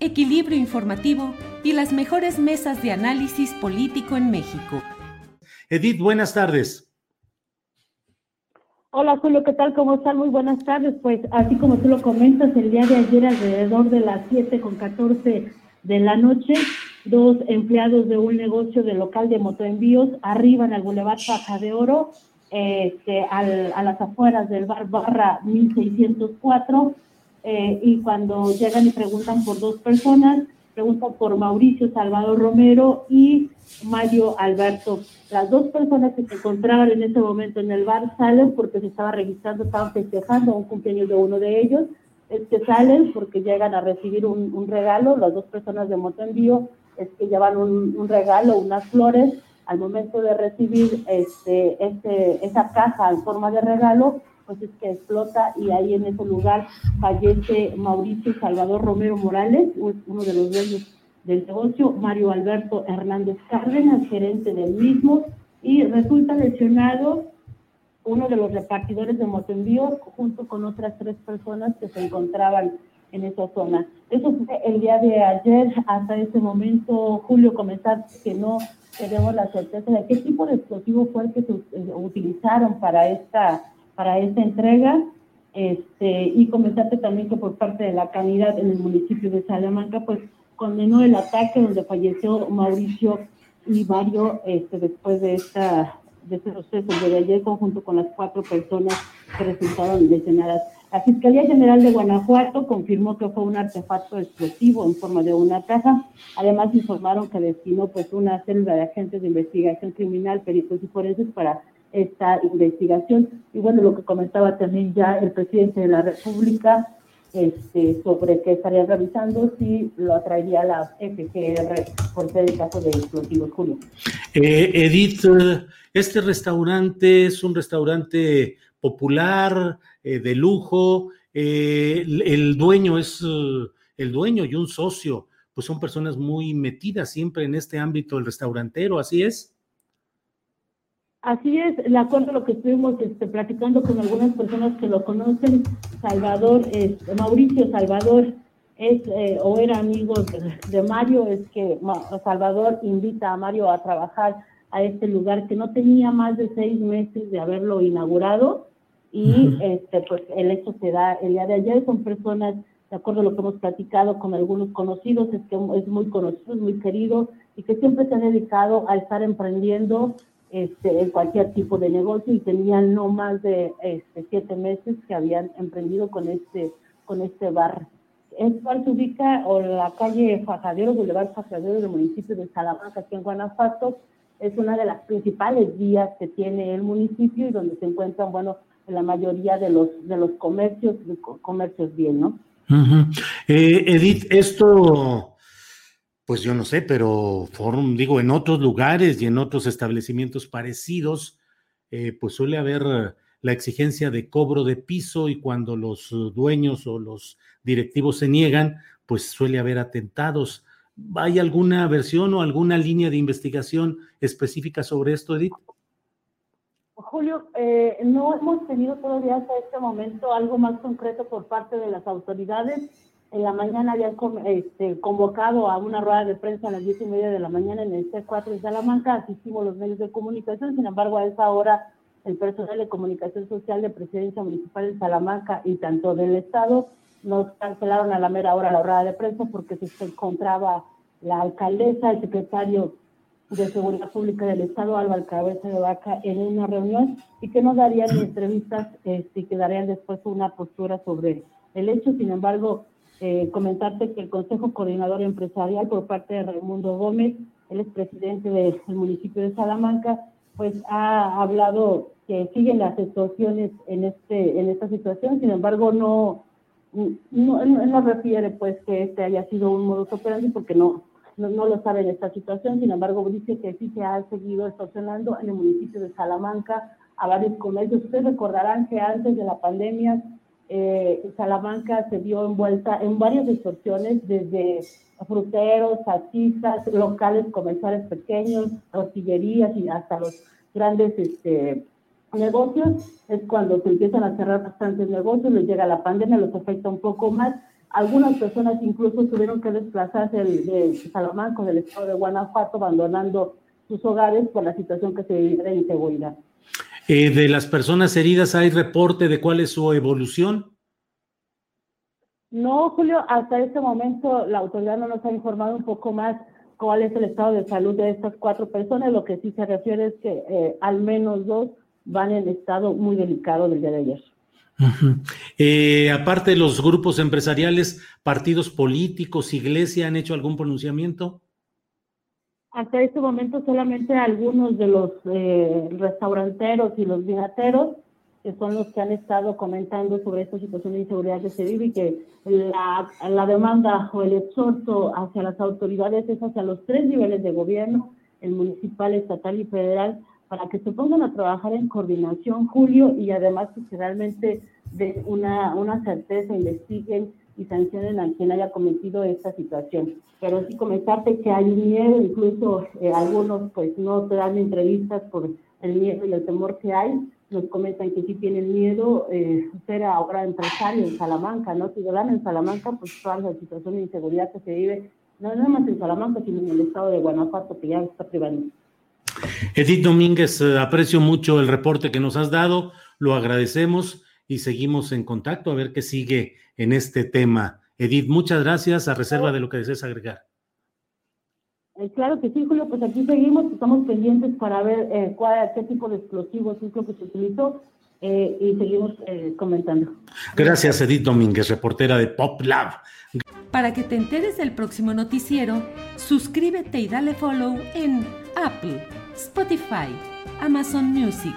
equilibrio informativo y las mejores mesas de análisis político en México. Edith, buenas tardes. Hola Julio, ¿qué tal? ¿Cómo están? Muy buenas tardes. Pues así como tú lo comentas, el día de ayer alrededor de las 7 con 14 de la noche, dos empleados de un negocio de local de motoenvíos arriban al Boulevard Faja de Oro, este, al, a las afueras del bar barra 1604, eh, y cuando llegan y preguntan por dos personas, preguntan por Mauricio Salvador Romero y Mario Alberto. Las dos personas que se encontraban en ese momento en el bar salen porque se estaba registrando, estaban festejando un cumpleaños de uno de ellos. Es que salen porque llegan a recibir un, un regalo. Las dos personas de moto envío es que llevan un, un regalo, unas flores. Al momento de recibir este, este, esa caja en forma de regalo, pues es que explota y ahí en ese lugar fallece Mauricio Salvador Romero Morales, uno de los dueños del negocio, Mario Alberto Hernández Cárdenas, gerente del mismo, y resulta lesionado uno de los repartidores de motoenvíos junto con otras tres personas que se encontraban en esa zona. Eso fue el día de ayer, hasta ese momento, Julio, comentar que no tenemos la certeza de qué tipo de explosivo fue el que se utilizaron para esta para esta entrega. Este, y comentarte también que por parte de la canidad en el municipio de Salamanca, pues condenó el ataque donde falleció Mauricio y Mario este, después de esta de este suceso de ayer conjunto con las cuatro personas que resultaron lesionadas. La Fiscalía General de Guanajuato confirmó que fue un artefacto explosivo en forma de una caja. Además informaron que destinó pues una célula de agentes de investigación criminal, peritos y forenses para esta investigación. Y bueno, lo que comentaba también ya el presidente de la República este, sobre que estaría revisando si lo atraería la FGR por ser el caso de explosivos, Julio. Eh, Edith, este restaurante es un restaurante popular, eh, de lujo, eh, el, dueño es uh, el dueño y un socio, pues son personas muy metidas siempre en este ámbito del restaurantero, ¿así es? Así es, de acuerdo a lo que estuvimos este, platicando con algunas personas que lo conocen, Salvador, este, Mauricio Salvador es eh, o era amigo de, de, Mario, es que Salvador invita a Mario a trabajar a este lugar que no tenía más de seis meses de haberlo inaugurado y este pues el hecho se da el día de ayer, son personas, de acuerdo a lo que hemos platicado con algunos conocidos, es que es muy conocido, es muy querido y que siempre se ha dedicado a estar emprendiendo este, en cualquier tipo de negocio y tenían no más de este, siete meses que habían emprendido con este, con este bar. Es cual se ubica o la calle Fajadero, Boulevard Fajadero del municipio de Salamanca, aquí en Guanajuato. Es una de las principales vías que tiene el municipio y donde se encuentran, bueno, la mayoría de los, de los comercios, comercios bien, ¿no? Uh -huh. eh, Edith, esto pues yo no sé, pero digo, en otros lugares y en otros establecimientos parecidos, eh, pues suele haber la exigencia de cobro de piso y cuando los dueños o los directivos se niegan, pues suele haber atentados. ¿Hay alguna versión o alguna línea de investigación específica sobre esto, Edith? Julio, eh, no hemos tenido todavía hasta este momento algo más concreto por parte de las autoridades. En la mañana habían este, convocado a una rueda de prensa a las diez y media de la mañana en el C4 de Salamanca, asistimos los medios de comunicación, sin embargo a esa hora el personal de comunicación social de Presidencia Municipal de Salamanca y tanto del Estado nos cancelaron a la mera hora la rueda de prensa porque se encontraba la alcaldesa, el secretario de Seguridad Pública del Estado, Álvaro Cabeza de Vaca, en una reunión y que no darían entrevistas este, que darían después una postura sobre el hecho. Sin embargo, eh, comentarte que el Consejo Coordinador Empresarial por parte de Raimundo Gómez, él es presidente del municipio de Salamanca, pues ha hablado que siguen las situaciones en este en esta situación, sin embargo no no, no refiere pues que este haya sido un modus operandi porque no no, lo sabe en esta situación, sin embargo dice que sí se ha seguido estacionando en el municipio de Salamanca a varios comercios. Ustedes recordarán que antes de la pandemia eh, Salamanca se vio envuelta en varias extorsiones, desde fruteros, taxistas, locales comerciales pequeños, tortillerías y hasta los grandes este, negocios. Es cuando se empiezan a cerrar bastantes negocios, les llega la pandemia, los afecta un poco más algunas personas incluso tuvieron que desplazarse de Salamanca, del estado de Guanajuato, abandonando sus hogares por la situación que se vive de inseguridad. Eh, de las personas heridas, ¿hay reporte de cuál es su evolución? No, Julio, hasta este momento la autoridad no nos ha informado un poco más cuál es el estado de salud de estas cuatro personas. Lo que sí se refiere es que eh, al menos dos van en estado muy delicado del día de ayer. Eh, aparte de los grupos empresariales, partidos políticos, iglesia, ¿han hecho algún pronunciamiento? Hasta este momento solamente algunos de los eh, restauranteros y los vinateros, que son los que han estado comentando sobre esta situación de inseguridad que se vive y que la, la demanda o el exhorto hacia las autoridades es hacia los tres niveles de gobierno, el municipal, estatal y federal, para que se pongan a trabajar en coordinación, Julio, y además que realmente den una, una certeza, investiguen y sancionen a quien haya cometido esta situación. Pero sí comentarte que hay miedo, incluso eh, algunos pues no te dan entrevistas por el miedo y el temor que hay, nos comentan que sí tienen miedo eh, ser ahora empresario en Salamanca, ¿no? Si dan en Salamanca, pues toda la situación de inseguridad que se vive, no nada más en Salamanca, sino en el estado de Guanajuato, que ya está privando. Edith Domínguez, eh, aprecio mucho el reporte que nos has dado, lo agradecemos y seguimos en contacto a ver qué sigue en este tema. Edith, muchas gracias, a reserva de lo que desees agregar. Eh, claro que sí, Julio, pues aquí seguimos, estamos pendientes para ver eh, cuál, qué tipo de explosivos es lo que se utilizó y seguimos comentando. Gracias, Edith Domínguez, reportera de Pop Lab. Para que te enteres del próximo noticiero, suscríbete y dale follow en Apple Spotify, Amazon Music,